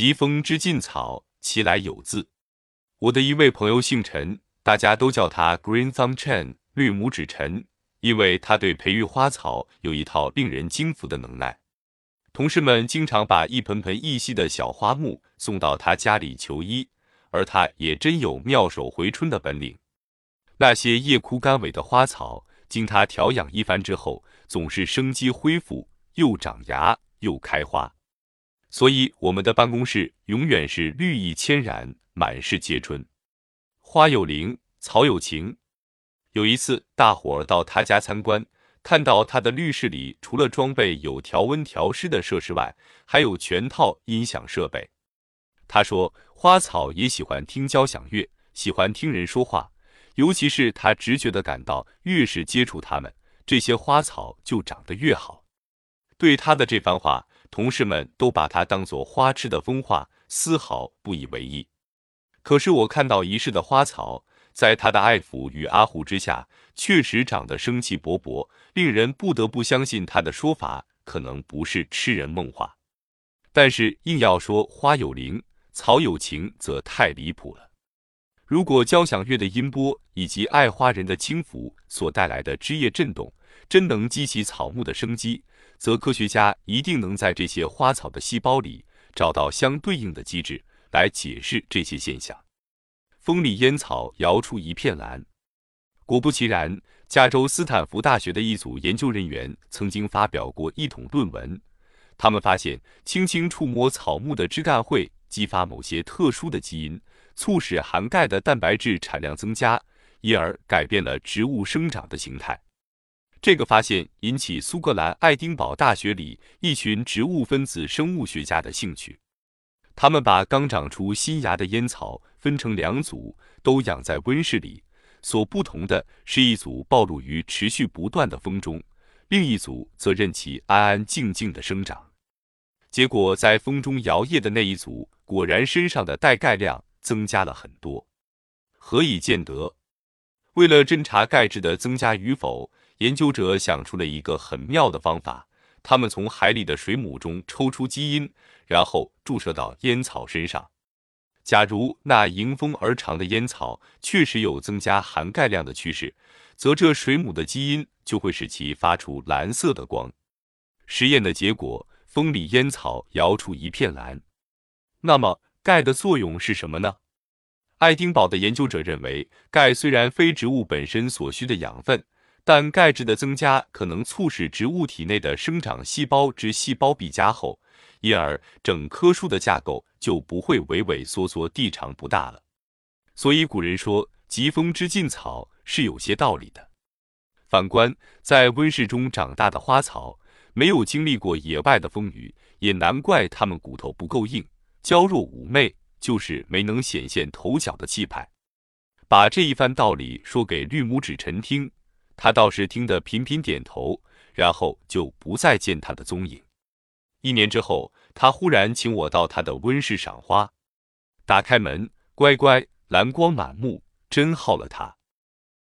疾风知劲草，其来有自。我的一位朋友姓陈，大家都叫他 Green Thumb Chen 绿拇指陈，因为他对培育花草有一套令人惊服的能耐。同事们经常把一盆盆异细的小花木送到他家里求医，而他也真有妙手回春的本领。那些叶枯干萎的花草，经他调养一番之后，总是生机恢复，又长芽又开花。所以我们的办公室永远是绿意千然，满是皆春。花有灵，草有情。有一次，大伙儿到他家参观。看到他的绿室里，除了装备有调温调湿的设施外，还有全套音响设备。他说，花草也喜欢听交响乐，喜欢听人说话，尤其是他直觉的感到，越是接触它们，这些花草就长得越好。对他的这番话，同事们都把他当作花痴的疯话，丝毫不以为意。可是我看到一室的花草。在他的爱抚与阿护之下，确实长得生气勃勃，令人不得不相信他的说法可能不是痴人梦话。但是硬要说花有灵，草有情，则太离谱了。如果交响乐的音波以及爱花人的轻抚所带来的枝叶震动，真能激起草木的生机，则科学家一定能在这些花草的细胞里找到相对应的机制来解释这些现象。风里烟草摇出一片蓝，果不其然，加州斯坦福大学的一组研究人员曾经发表过一统论文。他们发现，轻轻触摸草木的枝干会激发某些特殊的基因，促使含钙的蛋白质产量增加，因而改变了植物生长的形态。这个发现引起苏格兰爱丁堡大学里一群植物分子生物学家的兴趣。他们把刚长出新芽的烟草分成两组，都养在温室里。所不同的是一组暴露于持续不断的风中，另一组则任其安安静静的生长。结果，在风中摇曳的那一组，果然身上的带钙量增加了很多。何以见得？为了侦查钙质的增加与否，研究者想出了一个很妙的方法。他们从海里的水母中抽出基因，然后注射到烟草身上。假如那迎风而长的烟草确实有增加含钙量的趋势，则这水母的基因就会使其发出蓝色的光。实验的结果，风里烟草摇出一片蓝。那么，钙的作用是什么呢？爱丁堡的研究者认为，钙虽然非植物本身所需的养分。但钙质的增加可能促使植物体内的生长细胞之细胞壁加厚，因而整棵树的架构就不会畏畏缩缩、地长不大了。所以古人说“疾风知劲草”是有些道理的。反观在温室中长大的花草，没有经历过野外的风雨，也难怪它们骨头不够硬、娇弱妩媚，就是没能显现头角的气派。把这一番道理说给绿拇指陈听。他倒是听得频频点头，然后就不再见他的踪影。一年之后，他忽然请我到他的温室赏花。打开门，乖乖，蓝光满目，真耗了他。